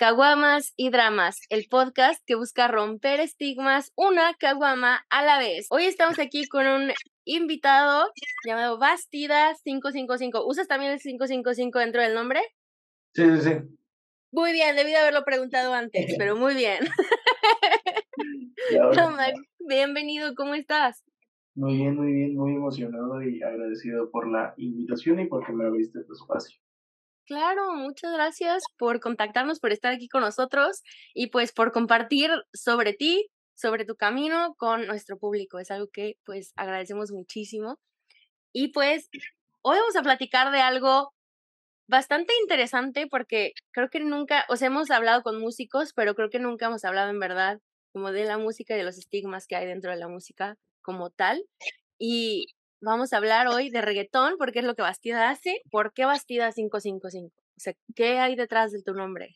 Caguamas y Dramas, el podcast que busca romper estigmas una caguama a la vez. Hoy estamos aquí con un invitado llamado Bastida 555. ¿Usas también el 555 dentro del nombre? Sí, sí, sí. Muy bien, debí de haberlo preguntado antes, pero muy bien. bienvenido, ¿cómo estás? Muy bien, muy bien, muy emocionado y agradecido por la invitación y porque me abriste tu espacio. Claro, muchas gracias por contactarnos, por estar aquí con nosotros y pues por compartir sobre ti, sobre tu camino con nuestro público. Es algo que pues agradecemos muchísimo. Y pues hoy vamos a platicar de algo bastante interesante porque creo que nunca, o sea, hemos hablado con músicos, pero creo que nunca hemos hablado en verdad como de la música y de los estigmas que hay dentro de la música como tal. Y vamos a hablar hoy de reggaetón, porque es lo que Bastida hace. ¿Por qué Bastida 555? O sea, ¿qué hay detrás de tu nombre?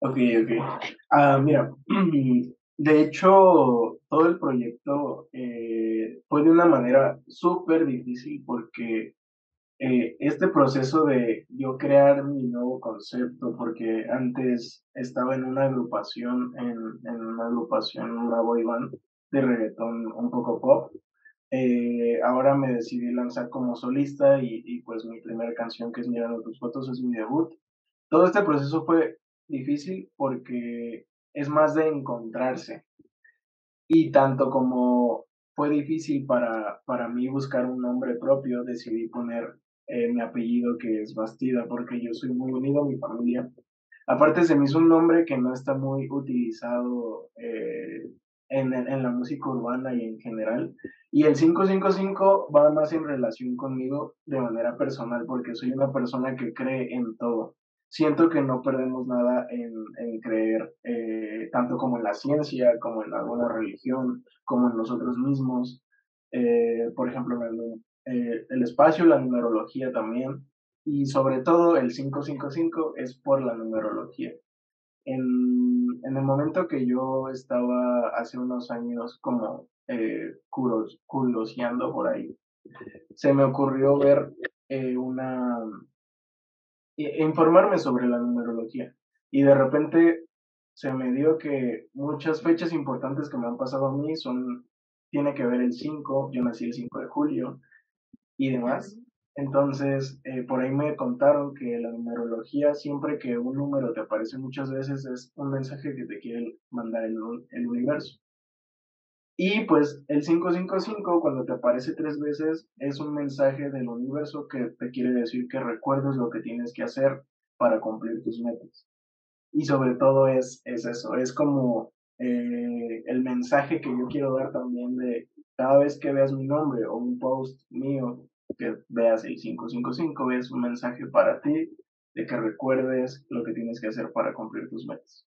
Ok, ok. Ah, mira, de hecho, todo el proyecto eh, fue de una manera súper difícil porque eh, este proceso de yo crear mi nuevo concepto, porque antes estaba en una agrupación, en, en una agrupación, una boy band de reggaetón un poco pop, eh, ahora me decidí lanzar como solista y, pues mi primera canción que es Mirando tus fotos es mi debut. Todo este proceso fue difícil porque es más de encontrarse. Y tanto como fue difícil para, para mí buscar un nombre propio, decidí poner eh, mi apellido que es Bastida porque yo soy muy unido a mi familia. Aparte se me hizo un nombre que no está muy utilizado eh, en, en, la música urbana y en general. Y el 555 va más en relación conmigo de manera personal, porque soy una persona que cree en todo. Siento que no perdemos nada en, en creer, eh, tanto como en la ciencia, como en alguna religión, como en nosotros mismos. Eh, por ejemplo, en el, eh, el espacio, la numerología también. Y sobre todo el 555 es por la numerología. En, en el momento que yo estaba hace unos años como eh, por ahí, se me ocurrió ver eh, una... informarme sobre la numerología. Y de repente se me dio que muchas fechas importantes que me han pasado a mí son, tiene que ver el 5, yo nací el 5 de julio y demás. Entonces, eh, por ahí me contaron que la numerología, siempre que un número te aparece muchas veces, es un mensaje que te quiere mandar el, el universo. Y pues el 555, cuando te aparece tres veces, es un mensaje del universo que te quiere decir que recuerdes lo que tienes que hacer para cumplir tus metas. Y sobre todo es, es eso, es como eh, el mensaje que yo quiero dar también de cada vez que veas mi nombre o un post mío que veas el 555 es un mensaje para ti de que recuerdes lo que tienes que hacer para cumplir tus metas.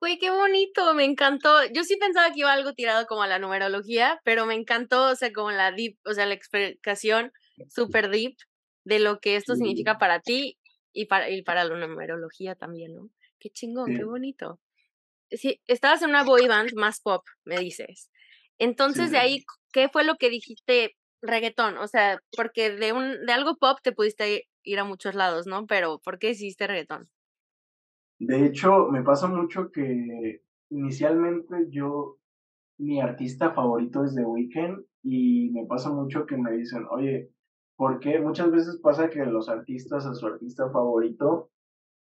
Güey, qué bonito, me encantó. Yo sí pensaba que iba algo tirado como a la numerología, pero me encantó, o sea, como la deep, o sea, la explicación super deep de lo que esto significa para ti y para, y para la numerología también, ¿no? Qué chingón, qué bonito. Sí, estabas en una boy band más pop, me dices. Entonces, de ahí, ¿qué fue lo que dijiste? Reggaetón, o sea, porque de un de algo pop te pudiste ir a muchos lados, ¿no? Pero ¿por qué hiciste reggaetón? De hecho, me pasa mucho que inicialmente yo mi artista favorito es The Weeknd y me pasa mucho que me dicen, "Oye, ¿por qué?" Muchas veces pasa que los artistas a su artista favorito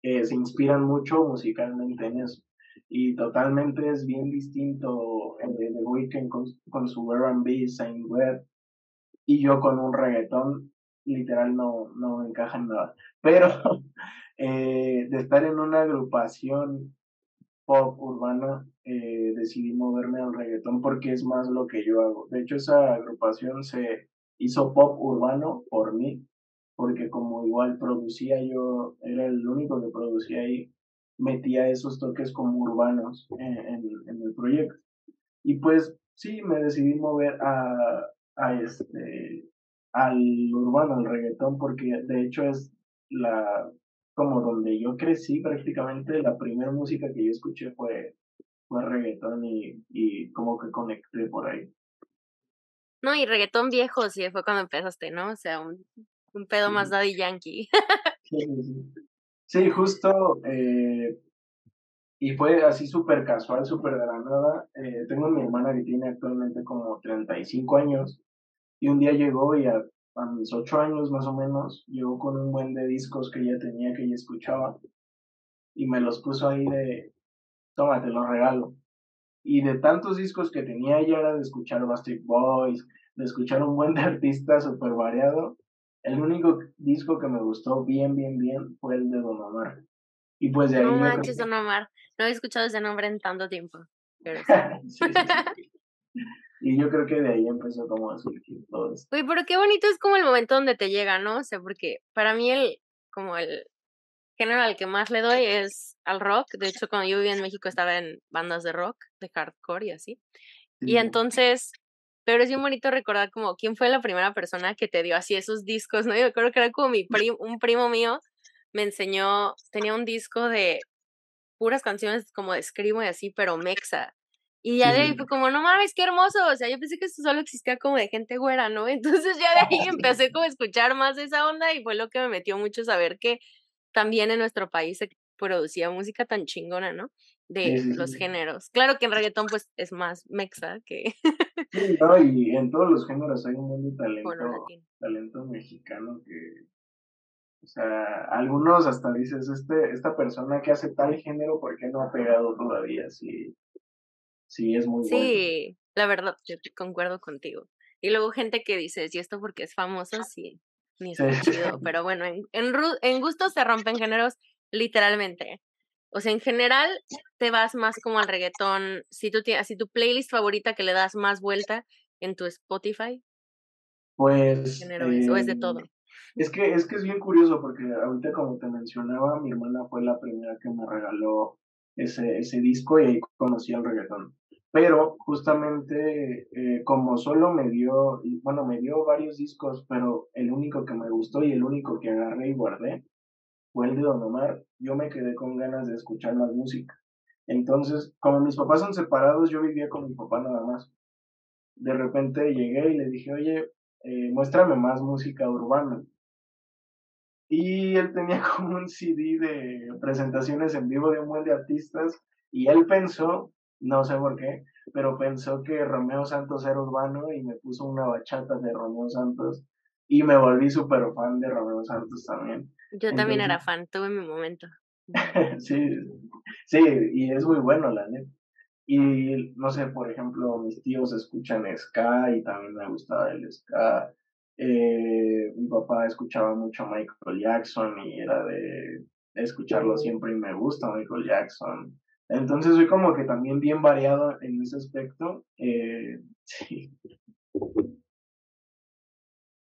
eh, se inspiran mucho musicalmente en eso. Y totalmente es bien distinto eh, The Weeknd con, con su R&B, Saint Web, y yo con un reggaetón literal no, no encaja en nada. Pero eh, de estar en una agrupación pop urbana, eh, decidí moverme al reggaetón porque es más lo que yo hago. De hecho, esa agrupación se hizo pop urbano por mí, porque como igual producía yo, era el único que producía ahí, metía esos toques como urbanos en el proyecto. Y pues sí, me decidí mover a, a este, al urbano, al reggaetón, porque de hecho es la, como donde yo crecí prácticamente, la primera música que yo escuché fue, fue reggaetón y, y como que conecté por ahí. No, y reggaetón viejo, sí, fue cuando empezaste, ¿no? O sea, un, un pedo más Daddy Yankee. sí, sí, sí. sí, justo eh, y fue así súper casual, súper de la nada. Eh, tengo a mi hermana que tiene actualmente como 35 años y un día llegó y a, mis 8 años más o menos, llegó con un buen de discos que ella tenía, que ella escuchaba y me los puso ahí de, toma, te los regalo. Y de tantos discos que tenía ella era de escuchar Bastard Boys, de escuchar un buen de artista súper variado. El único disco que me gustó bien, bien, bien fue el de Don Omar. Y pues de ahí. No manches, Don Omar. No he escuchado ese nombre en tanto tiempo. Pero sí, sí, sí. y yo creo que de ahí empezó como a surgir todo esto. Uy, pero qué bonito es como el momento donde te llega, ¿no? O sea, porque para mí el, como el género al que más le doy es al rock. De hecho, cuando yo vivía en México estaba en bandas de rock, de hardcore y así. Y entonces, pero es bien bonito recordar como quién fue la primera persona que te dio así esos discos, ¿no? Yo creo que era como mi primo, un primo mío me enseñó, tenía un disco de puras canciones como de escribo y así, pero mexa. Y ya de ahí fue como, no mames, qué hermoso. O sea, yo pensé que esto solo existía como de gente güera, ¿no? Entonces ya de ahí empecé como a escuchar más de esa onda y fue lo que me metió mucho saber que también en nuestro país se producía música tan chingona, ¿no? De los géneros. Claro que en reggaetón pues es más mexa que... sí, no, y en todos los géneros hay un buen talento, talento mexicano que o sea, algunos hasta dices, este, esta persona que hace tal género, ¿por qué no ha pegado todavía? Sí, sí es muy bueno. Sí, la verdad, yo concuerdo contigo. Y luego gente que dice, y esto porque es famoso, sí, ni es chido. Pero bueno, en, en, en gustos se rompen géneros literalmente. O sea, en general te vas más como al reggaetón. Si tú tienes, si tu playlist favorita que le das más vuelta en tu Spotify. Pues. o es de todo. Es que, es que es bien curioso porque ahorita como te mencionaba, mi hermana fue la primera que me regaló ese, ese disco y ahí conocí el reggaetón. Pero justamente eh, como solo me dio, bueno, me dio varios discos, pero el único que me gustó y el único que agarré y guardé fue el de Don Omar, yo me quedé con ganas de escuchar más música. Entonces, como mis papás son separados, yo vivía con mi papá nada más. De repente llegué y le dije, oye, eh, muéstrame más música urbana y él tenía como un CD de presentaciones en vivo de un buen de artistas y él pensó, no sé por qué, pero pensó que Romeo Santos era urbano y me puso una bachata de Romeo Santos y me volví súper fan de Romeo Santos también. Yo también era fan, tuve mi momento. sí, sí, y es muy bueno la neta. Y no sé, por ejemplo, mis tíos escuchan ska y también me gustaba el ska. Eh, mi papá escuchaba mucho a Michael Jackson y era de escucharlo siempre y me gusta Michael Jackson. Entonces soy como que también bien variado en ese aspecto. Eh, sí.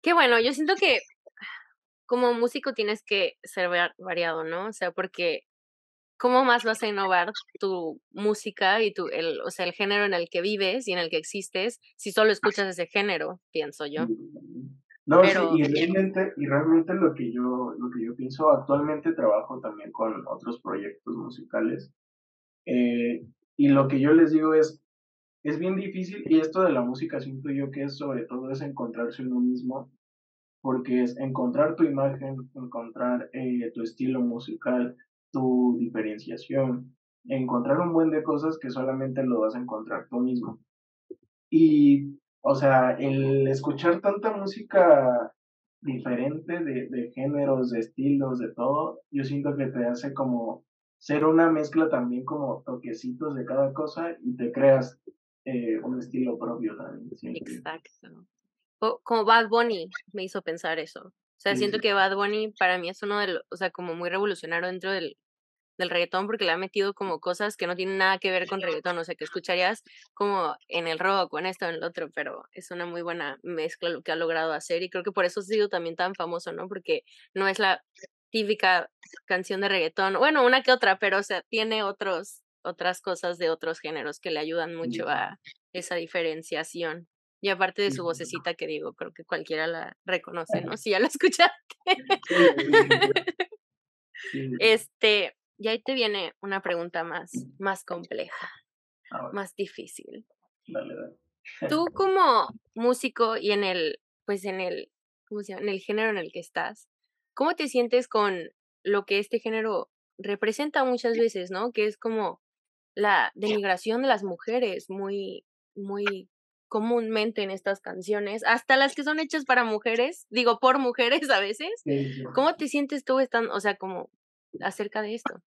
Qué bueno, yo siento que como músico tienes que ser variado, ¿no? O sea, porque ¿cómo más vas a innovar tu música y tu, el, o sea, el género en el que vives y en el que existes si solo escuchas ese género, pienso yo? No, sí, y realmente, y realmente lo que yo, lo que yo pienso, actualmente trabajo también con otros proyectos musicales. Eh, y lo que yo les digo es, es bien difícil, y esto de la música siento yo que es sobre todo es encontrarse uno mismo, porque es encontrar tu imagen, encontrar eh, tu estilo musical, tu diferenciación, encontrar un buen de cosas que solamente lo vas a encontrar tú mismo. Y o sea, el escuchar tanta música diferente de, de géneros, de estilos, de todo, yo siento que te hace como ser una mezcla también como toquecitos de cada cosa y te creas eh, un estilo propio también. Exacto. como Bad Bunny me hizo pensar eso. O sea, siento que Bad Bunny para mí es uno de los, o sea, como muy revolucionario dentro del, del reggaetón porque le ha metido como cosas que no tienen nada que ver con reggaetón, o sea, que escucharías como en el rock o en esto o en el otro, pero es una muy buena mezcla lo que ha logrado hacer y creo que por eso ha sido también tan famoso, ¿no? Porque no es la típica canción de reggaetón, bueno, una que otra, pero o sea, tiene otros otras cosas de otros géneros que le ayudan mucho a esa diferenciación. Y aparte de su vocecita que digo, creo que cualquiera la reconoce, ¿no? Si ya la escuchaste. Este, y ahí te viene una pregunta más, más compleja, más difícil. Dale, dale. Tú como músico y en el, pues en el, ¿cómo se llama? En el género en el que estás, ¿cómo te sientes con lo que este género representa muchas veces, ¿no? Que es como la denigración de las mujeres muy, muy comúnmente en estas canciones, hasta las que son hechas para mujeres, digo por mujeres a veces. ¿Cómo te sientes tú estando, o sea, como acerca de esto?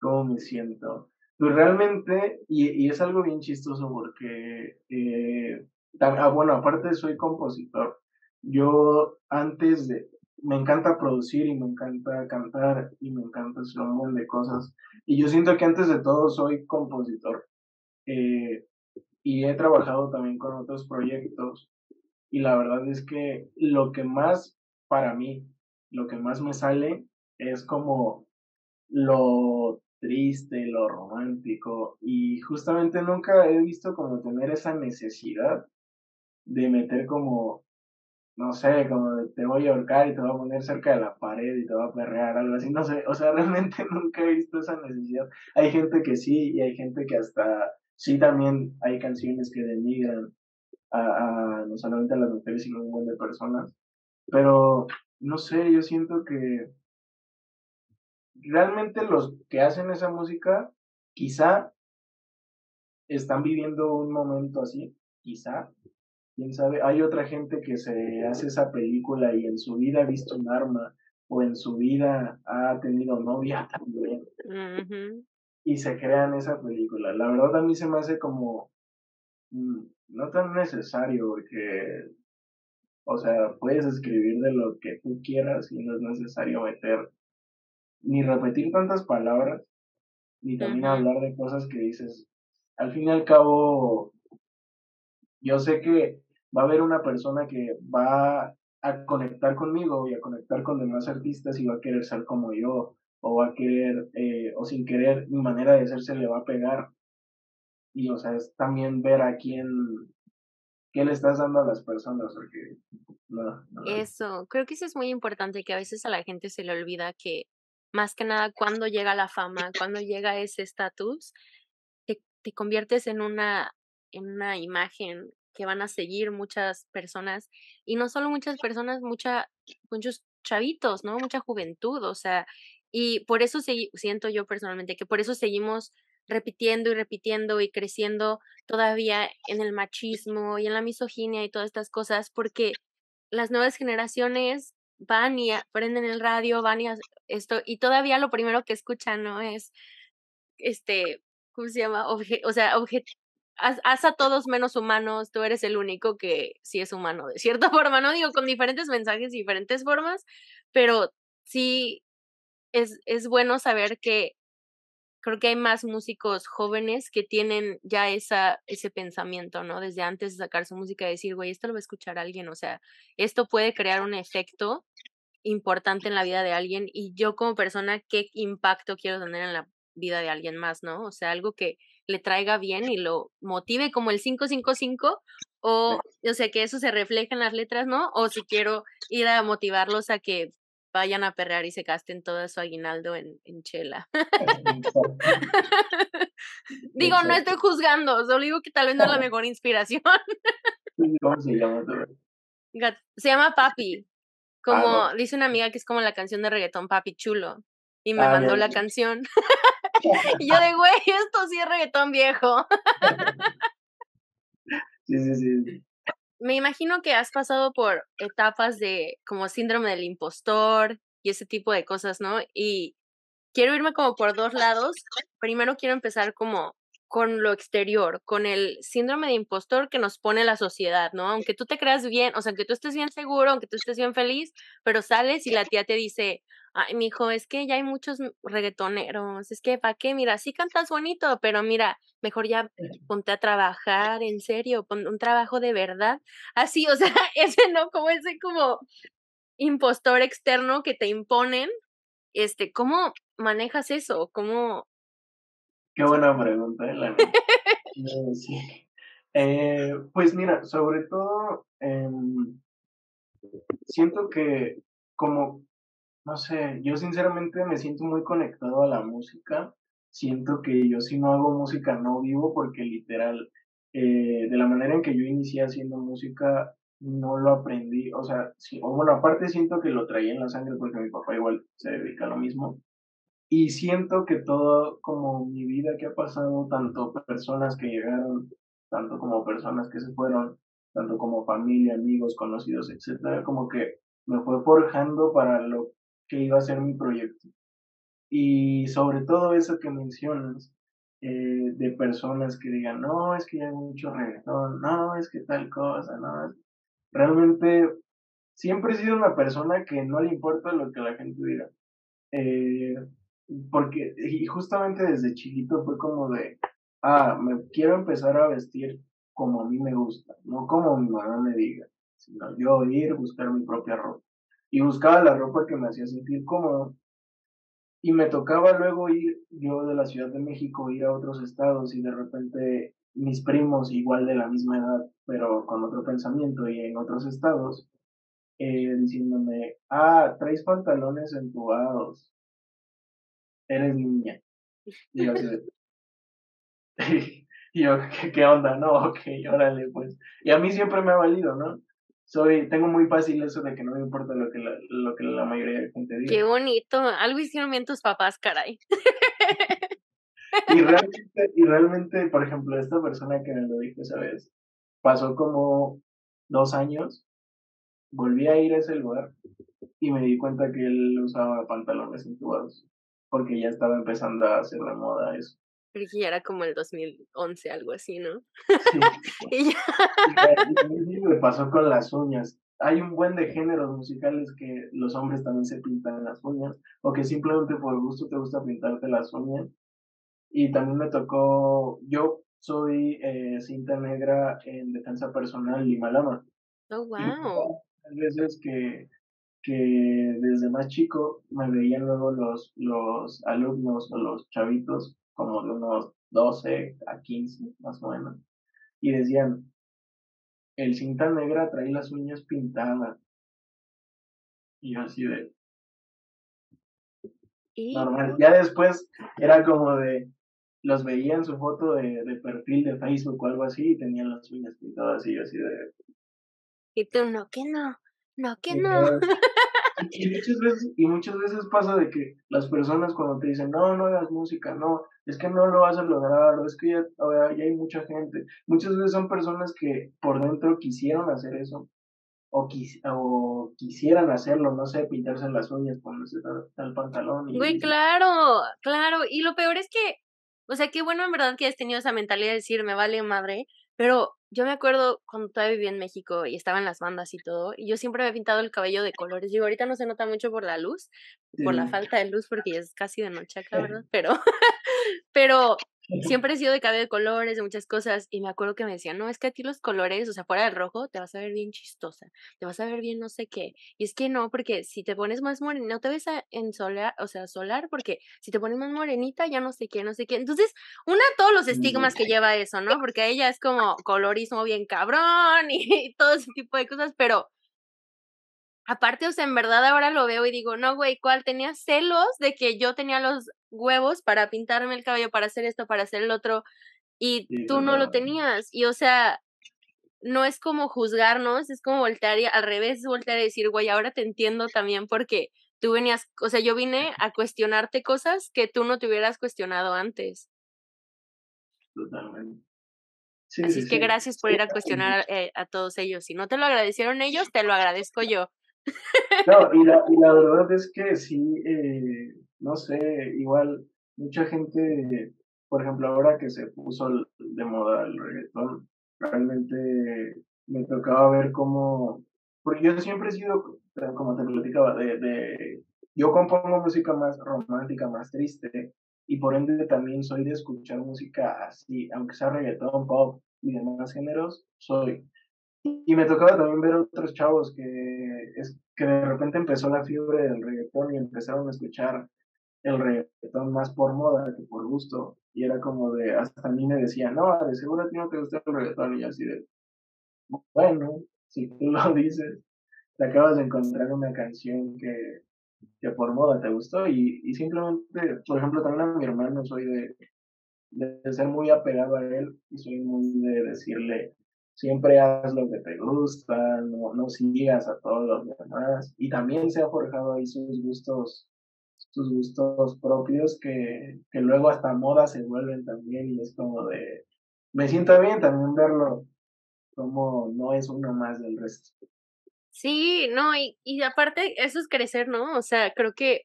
¿Cómo me siento? Pues realmente, y, y es algo bien chistoso porque, eh, ah, bueno, aparte soy compositor. Yo antes de, me encanta producir y me encanta cantar y me encanta hacer un montón de cosas. Y yo siento que antes de todo soy compositor. Eh, y he trabajado también con otros proyectos. Y la verdad es que lo que más, para mí, lo que más me sale es como lo triste, lo romántico. Y justamente nunca he visto como tener esa necesidad de meter como no sé, como te voy a ahorcar y te voy a poner cerca de la pared y te voy a perrear, algo así, no sé, o sea, realmente nunca he visto esa necesidad. Hay gente que sí y hay gente que hasta, sí también hay canciones que denigran a, no solamente a las mujeres, sino a un buen de personas, pero no sé, yo siento que realmente los que hacen esa música quizá están viviendo un momento así, quizá, quién sabe, hay otra gente que se hace esa película y en su vida ha visto un arma o en su vida ha tenido novia también. Y se crean esa película. La verdad a mí se me hace como mm, no tan necesario porque, o sea, puedes escribir de lo que tú quieras y no es necesario meter ni repetir tantas palabras, ni también hablar de cosas que dices. Al fin y al cabo, yo sé que va a haber una persona que va a conectar conmigo y a conectar con demás artistas y va a querer ser como yo, o va a querer, eh, o sin querer, mi manera de ser se le va a pegar. Y, o sea, es también ver a quién, qué le estás dando a las personas, porque no, Eso, creo que eso es muy importante, que a veces a la gente se le olvida que más que nada cuando llega la fama, cuando llega ese estatus, te, te conviertes en una, en una imagen que van a seguir muchas personas y no solo muchas personas, mucha, muchos chavitos, ¿no? Mucha juventud, o sea, y por eso siento yo personalmente que por eso seguimos repitiendo y repitiendo y creciendo todavía en el machismo y en la misoginia y todas estas cosas, porque las nuevas generaciones van y aprenden el radio, van y esto, y todavía lo primero que escuchan, ¿no? Es, este, ¿cómo se llama? o sea, obje haz, a todos menos humanos, tú eres el único que sí es humano, de cierta forma, no digo con diferentes mensajes, diferentes formas, pero sí es, es bueno saber que creo que hay más músicos jóvenes que tienen ya esa, ese pensamiento, ¿no? Desde antes de sacar su música, decir, güey, esto lo va a escuchar alguien, o sea, esto puede crear un efecto importante en la vida de alguien y yo como persona, ¿qué impacto quiero tener en la vida de alguien más, ¿no? O sea, algo que le traiga bien y lo motive como el 555 o, o sea, que eso se refleje en las letras, ¿no? O si quiero ir a motivarlos a que vayan a perrear y se gasten todo su aguinaldo en, en chela. digo, no estoy juzgando, solo digo que tal vez no es la mejor inspiración. ¿Cómo se llama? Se llama Papi. Como ah, dice una amiga que es como la canción de reggaetón Papi Chulo. Y me ah, mandó la canción. y yo de, güey, esto sí es reggaetón viejo. sí, sí, sí. Me imagino que has pasado por etapas de como síndrome del impostor y ese tipo de cosas, ¿no? Y quiero irme como por dos lados. Primero quiero empezar como con lo exterior, con el síndrome de impostor que nos pone la sociedad, ¿no? Aunque tú te creas bien, o sea, aunque tú estés bien seguro, aunque tú estés bien feliz, pero sales y la tía te dice, ay, mijo, es que ya hay muchos reggaetoneros, es que, ¿para qué? Mira, sí cantas bonito, pero mira, mejor ya ponte a trabajar, en serio, pon un trabajo de verdad. Así, o sea, ese no, como ese como impostor externo que te imponen, este, ¿cómo manejas eso? ¿Cómo? Qué buena pregunta, ¿eh? eh, pues mira, sobre todo, em, siento que como no sé, yo sinceramente me siento muy conectado a la música. Siento que yo si no hago música no vivo porque literal, eh, de la manera en que yo inicié haciendo música, no lo aprendí. O sea, sí, o bueno, aparte siento que lo traía en la sangre porque mi papá igual se dedica a lo mismo. Y siento que todo como mi vida que ha pasado, tanto personas que llegaron, tanto como personas que se fueron, tanto como familia, amigos, conocidos, etcétera, como que me fue forjando para lo que iba a ser mi proyecto. Y sobre todo eso que mencionas, eh, de personas que digan, no, es que ya hay mucho reggaetón, no, es que tal cosa, no. Realmente siempre he sido una persona que no le importa lo que la gente diga. Eh, porque, y justamente desde chiquito fue como de, ah, me quiero empezar a vestir como a mí me gusta, no como mi mamá me diga, sino yo ir, buscar mi propia ropa. Y buscaba la ropa que me hacía sentir cómodo. Y me tocaba luego ir yo de la Ciudad de México, ir a otros estados y de repente mis primos igual de la misma edad, pero con otro pensamiento y en otros estados, eh, diciéndome, ah, traes pantalones entubados, eres niña. Y yo, y yo ¿qué, onda? No, ok, órale, pues. Y a mí siempre me ha valido, ¿no? Soy, tengo muy fácil eso de que no me importa lo que la, lo que la mayoría de gente diga. Qué bonito, algo hicieron bien tus papás, caray. Y realmente, y realmente, por ejemplo, esta persona que me lo dijo esa vez, pasó como dos años, volví a ir a ese lugar y me di cuenta que él usaba pantalones entubados, porque ya estaba empezando a hacer la moda eso. Creo que ya era como el 2011, algo así, ¿no? Sí. y ya. me pasó con las uñas. Hay un buen de géneros musicales que los hombres también se pintan las uñas, o que simplemente por gusto te gusta pintarte las uñas. Y también me tocó, yo soy eh, cinta negra en defensa personal y Malama. Oh, wow. Hay veces que, que desde más chico me veían luego los, los alumnos o los chavitos como de unos 12 a 15 más o menos, y decían, el cinta negra trae las uñas pintadas. Y yo así de... Normal. Ya después era como de, los veía en su foto de, de perfil de Facebook o algo así y tenían las uñas pintadas y yo así de... Y tú, no, que no, no, que no. Y muchas veces, y muchas veces pasa de que las personas cuando te dicen, no, no hagas música, no, es que no lo vas a lograr, o es que ya, ya hay mucha gente. Muchas veces son personas que por dentro quisieron hacer eso, o, o quisieran hacerlo, no sé, pintarse las uñas, ponerse tal, tal pantalón. Y, Güey, claro, claro. Y lo peor es que, o sea, qué bueno en verdad que has tenido esa mentalidad de decir, me vale madre, pero yo me acuerdo cuando todavía vivía en México y estaba en las bandas y todo, y yo siempre me he pintado el cabello de colores. Digo, ahorita no se nota mucho por la luz, por la falta de luz, porque ya es casi de noche acá, ¿verdad? Pero, pero siempre he sido de cabello de colores, de muchas cosas, y me acuerdo que me decían, no, es que a ti los colores, o sea, fuera del rojo, te vas a ver bien chistosa, te vas a ver bien no sé qué, y es que no, porque si te pones más morena, no te ves en solar, o sea, solar, porque si te pones más morenita, ya no sé qué, no sé qué, entonces, una, todos los estigmas que lleva eso, ¿no? Porque ella es como colorismo bien cabrón y todo ese tipo de cosas, pero aparte, o sea, en verdad ahora lo veo y digo, no, güey, ¿cuál? Tenía celos de que yo tenía los huevos para pintarme el cabello, para hacer esto, para hacer el otro, y tú no lo tenías. Y o sea, no es como juzgarnos, es como voltear y al revés, voltear y decir, güey, ahora te entiendo también porque tú venías, o sea, yo vine a cuestionarte cosas que tú no te hubieras cuestionado antes. Totalmente. Así es que gracias por ir a cuestionar eh, a todos ellos. Si no te lo agradecieron ellos, te lo agradezco yo. No, y la, y la verdad es que sí, eh, no sé, igual mucha gente, por ejemplo, ahora que se puso de moda el reggaetón, realmente me tocaba ver cómo, porque yo siempre he sido, como te platicaba, de, de yo compongo música más romántica, más triste, y por ende también soy de escuchar música así, aunque sea reggaetón, pop y demás géneros, soy. Y me tocaba también ver otros chavos que, es, que de repente empezó la fiebre del reggaetón y empezaron a escuchar el reggaetón más por moda que por gusto. Y era como de, hasta a mí me decía, no, de seguro a ti no te gusta el reggaetón. Y así de, bueno, si tú lo dices, te acabas de encontrar una canción que, que por moda te gustó. Y, y simplemente, por ejemplo, también a mi hermano soy de, de ser muy apegado a él y soy muy de decirle, siempre haz lo que te gusta, no, no sigas a todos los demás. Y también se ha forjado ahí sus gustos sus gustos propios que, que luego hasta moda se vuelven también y es como de, me siento bien también verlo como no es uno más del resto. Sí, no, y, y aparte eso es crecer, ¿no? O sea, creo que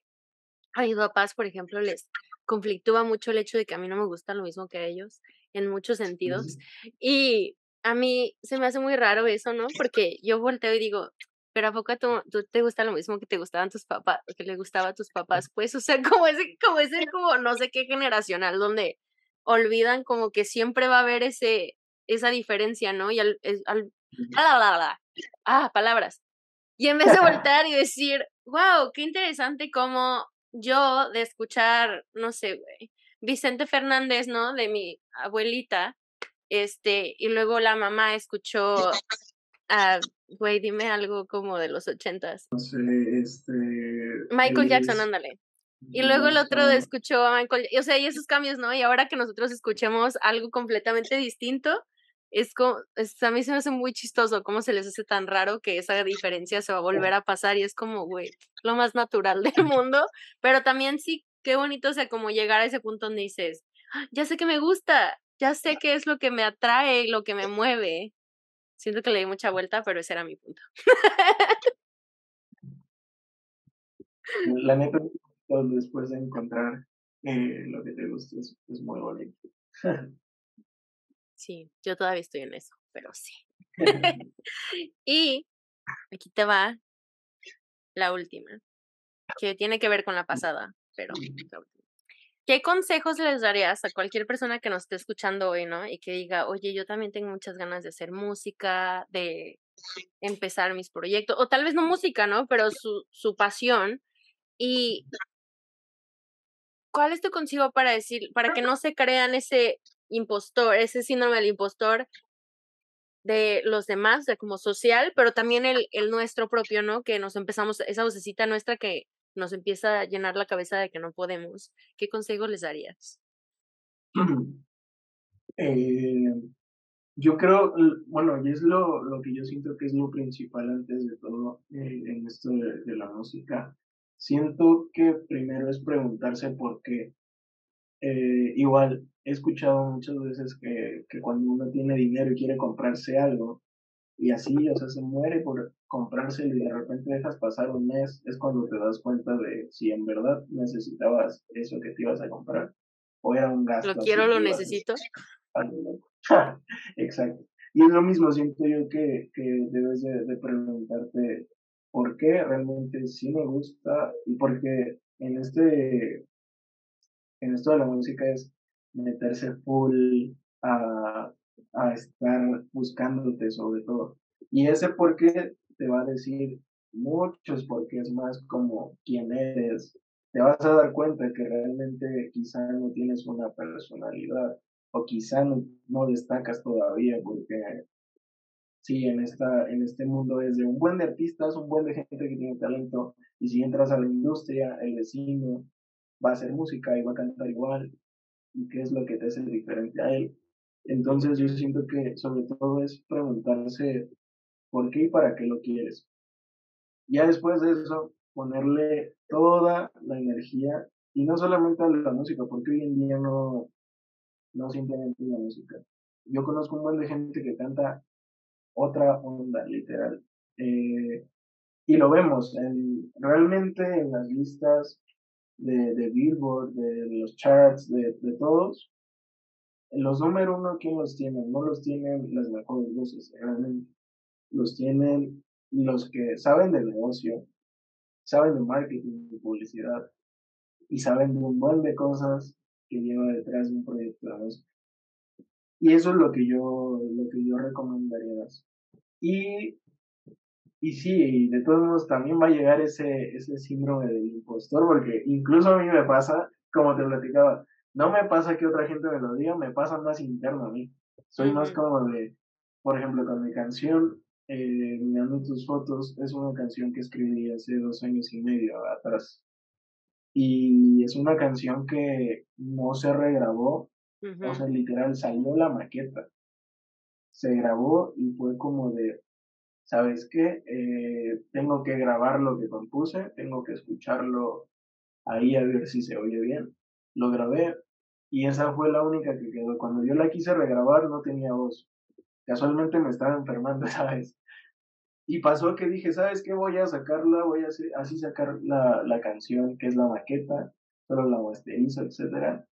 a mis papás, por ejemplo, les conflictúa mucho el hecho de que a mí no me gusta lo mismo que a ellos en muchos sentidos. Y a mí se me hace muy raro eso, ¿no? Porque yo volteo y digo, pero ¿a poco tú, tú, te gusta lo mismo que te gustaban tus papás, que le gustaba a tus papás? Pues, o sea, como ese, como ese, como no sé qué generacional, donde olvidan como que siempre va a haber ese, esa diferencia, ¿no? Y al, al ah, palabras. Y en vez de voltear y decir, wow, qué interesante cómo yo de escuchar, no sé, güey, Vicente Fernández, ¿no? De mi abuelita, este, y luego la mamá escuchó a, güey, dime algo como de los ochentas. No sé, este... Michael Jackson, ándale. Y luego el otro escuchó a Michael, o sea, y esos cambios, ¿no? Y ahora que nosotros escuchemos algo completamente distinto, es como, es, a mí se me hace muy chistoso cómo se les hace tan raro que esa diferencia se va a volver a pasar y es como, güey, lo más natural del mundo, pero también sí, qué bonito, o sea, como llegar a ese punto donde dices, ah, ya sé que me gusta, ya sé qué es lo que me atrae lo que me mueve. Siento que le di mucha vuelta, pero ese era mi punto. La neta, después de encontrar eh, lo que te gusta es, es muy bonito. Sí, yo todavía estoy en eso, pero sí. y aquí te va la última, que tiene que ver con la pasada, pero ¿Qué consejos les darías a cualquier persona que nos esté escuchando hoy, no? Y que diga, oye, yo también tengo muchas ganas de hacer música, de empezar mis proyectos, o tal vez no música, ¿no? Pero su, su pasión. Y ¿cuál es tu consejo para decir, para que no se crean ese impostor, ese síndrome del impostor de los demás, de como social, pero también el, el nuestro propio, ¿no? Que nos empezamos, esa vocecita nuestra que nos empieza a llenar la cabeza de que no podemos. ¿Qué consejo les darías? Eh, yo creo, bueno, y es lo, lo que yo siento que es lo principal antes de todo eh, en esto de, la música. Siento que primero es preguntarse por qué. Eh, igual, he escuchado muchas veces que, que cuando uno tiene dinero y quiere comprarse algo, y así, o sea, se muere por comprárselo y de repente dejas pasar un mes, es cuando te das cuenta de si en verdad necesitabas eso que te ibas a comprar o era un gasto. Lo quiero, lo necesito. Exacto. Y es lo mismo, siento yo que, que debes de, de, preguntarte por qué realmente sí me gusta y porque en este en esto de la música es meterse full a, a estar buscándote sobre todo. Y ese por qué te va a decir muchos porque es más como quién eres. Te vas a dar cuenta que realmente quizá no tienes una personalidad o quizá no, destacas todavía porque sí, en, esta, en este mundo es de un buen de artistas, un buen de gente que tiene talento y si entras a la industria, el vecino, va a hacer música y va a cantar igual y qué es lo que te hace diferente a él. Entonces yo siento que sobre todo es preguntarse por qué y para qué lo quieres. Ya después de eso, ponerle toda la energía y no solamente a la música, porque hoy en día no, no simplemente la música. Yo conozco un buen de gente que canta otra onda, literal. Eh, y lo vemos en, realmente en las listas de, de Billboard, de los charts, de, de todos, los número uno, ¿quién los tiene? No los tienen las mejores voces, realmente. Los tienen los que saben del negocio, saben de marketing, de publicidad, y saben de un montón de cosas que lleva detrás de un proyecto de música. Y eso es lo que yo, lo que yo recomendaría. Y y sí, de todos modos también va a llegar ese, ese síndrome del impostor, porque incluso a mí me pasa, como te platicaba, no me pasa que otra gente me lo diga, me pasa más interno a mí. Soy más como de, por ejemplo, con mi canción, eh, Mirando tus fotos, es una canción que escribí hace dos años y medio atrás. Y es una canción que no se regrabó, o sea, literal, salió la maqueta. Se grabó y fue como de, ¿sabes qué? Eh, tengo que grabar lo que compuse, tengo que escucharlo ahí a ver si se oye bien. Lo grabé y esa fue la única que quedó. Cuando yo la quise regrabar no tenía voz. Casualmente me estaba enfermando ¿sabes? Y pasó que dije, ¿sabes qué? Voy a sacarla, voy a hacer, así sacar la, la canción que es la maqueta, solo la masterizo, etcétera.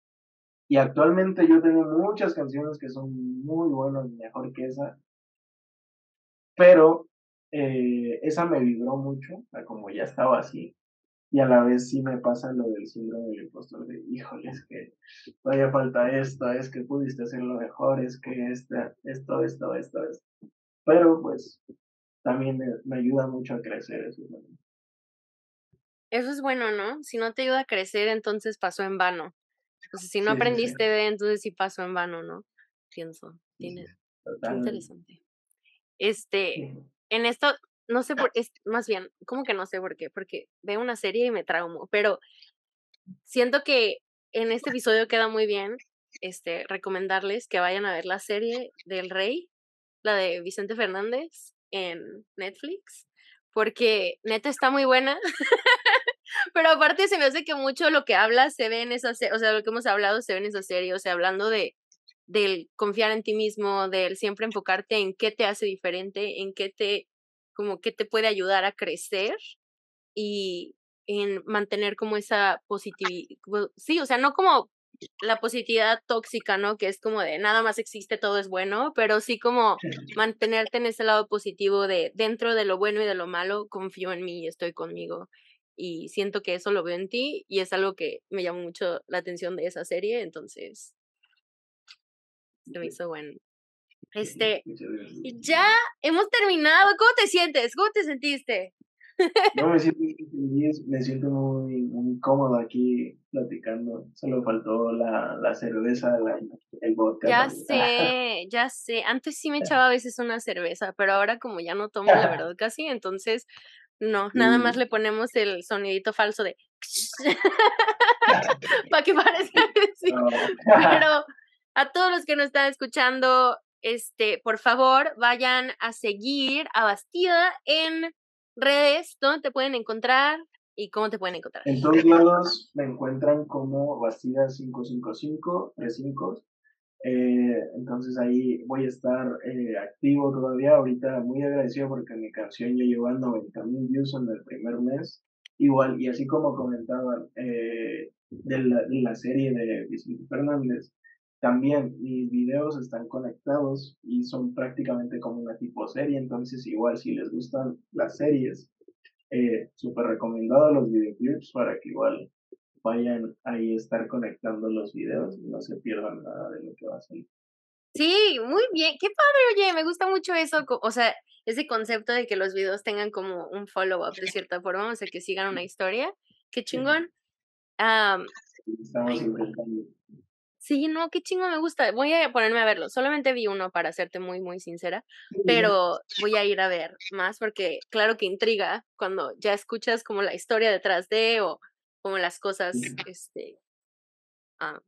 Y actualmente yo tengo muchas canciones que son muy buenas, mejor que esa. Pero eh, esa me vibró mucho, como ya estaba así. Y a la vez sí me pasa lo del síndrome del impostor de, híjole, es que todavía falta esto, es que pudiste hacerlo mejor, es que esto, esto, esto, esto, esto. Pero pues también me, ayuda mucho a crecer eso. Eso es bueno, ¿no? Si no te ayuda a crecer, entonces pasó en vano. O sea, si no aprendiste de, entonces sí pasó en vano, ¿no? Pienso. Tiene, interesante. Este, en esto, no sé por, es, más bien, ¿cómo que no sé por qué? Porque veo una serie y me traumo, pero siento que en este episodio queda muy bien este, recomendarles que vayan a ver la serie del Rey, la de Vicente Fernández en Netflix, porque neta está muy buena. Pero aparte se me hace que mucho lo que habla se ve en esa serie, o sea, lo que hemos hablado se ve en esa serie, o sea, hablando de del confiar en ti mismo, del siempre enfocarte en qué te hace diferente, en qué te como qué te puede ayudar a crecer y en mantener como esa positividad, sí, o sea, no como la positividad tóxica, ¿no? Que es como de nada más existe, todo es bueno, pero sí como mantenerte en ese lado positivo de dentro de lo bueno y de lo malo, confío en mí y estoy conmigo. Y siento que eso lo veo en ti y es algo que me llamó mucho la atención de esa serie, entonces me hizo bueno. Este, ya hemos terminado. ¿Cómo te sientes? ¿Cómo te sentiste? No, me siento feliz, me siento muy, muy cómodo aquí platicando. Solo faltó la, la cerveza, la, el vodka. Ya sé, ya sé. Antes sí me echaba a veces una cerveza, pero ahora como ya no tomo la verdad casi, entonces no, nada más le ponemos el sonidito falso de para que parezca Pero a todos los que nos están escuchando, este, por favor, vayan a seguir a Bastida en redes, ¿dónde te pueden encontrar y cómo te pueden encontrar? En todos lados me encuentran como Bastida 555, 35. Eh, entonces ahí voy a estar eh, activo todavía. Ahorita muy agradecido porque mi canción ya llegó a 90 mil views en el primer mes. Igual, y así como comentaban eh, de, la, de la serie de Vicente Fernández, también mis videos están conectados y son prácticamente como una tipo serie, entonces igual si les gustan las series, eh, súper recomendado los videoclips para que igual vayan ahí a estar conectando los videos y no se pierdan nada de lo que va a salir. Sí, muy bien, qué padre, oye, me gusta mucho eso, o sea, ese concepto de que los videos tengan como un follow-up de cierta forma, o sea, que sigan una historia, qué chingón. Estamos intentando. Sí, no, qué chingo me gusta. Voy a ponerme a verlo. Solamente vi uno para serte muy, muy sincera, pero voy a ir a ver más porque claro que intriga cuando ya escuchas como la historia detrás de o como las cosas, este, ah,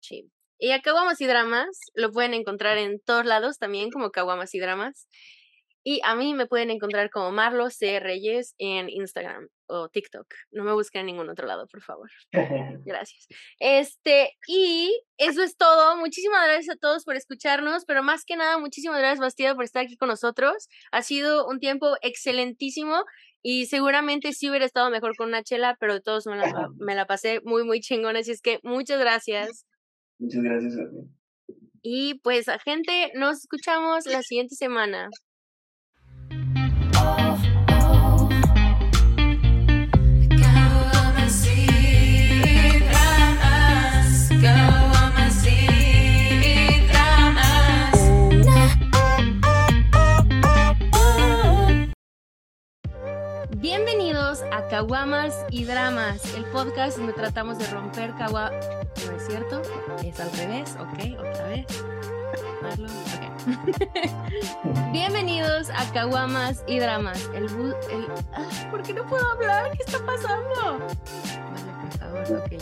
sí. Y a Caguamas y Dramas lo pueden encontrar en todos lados también como Caguamas y Dramas. Y a mí me pueden encontrar como Marlo C. Reyes en Instagram o TikTok. No me busquen en ningún otro lado, por favor. Gracias. Este, y eso es todo. Muchísimas gracias a todos por escucharnos, pero más que nada, muchísimas gracias, Bastida, por estar aquí con nosotros. Ha sido un tiempo excelentísimo y seguramente sí hubiera estado mejor con una chela, pero de todos me la, me la pasé muy, muy chingona. Así es que muchas gracias. Muchas gracias a ti. Y pues, gente, nos escuchamos la siguiente semana. Bienvenidos a Caguamas y Dramas, el podcast donde tratamos de romper cagua... ¿No es cierto? Es al revés, ok, otra vez. Bienvenidos a Caguamas y Dramas, el... el... ¿Por qué no puedo hablar? ¿Qué está pasando? Vale, por favor, ok.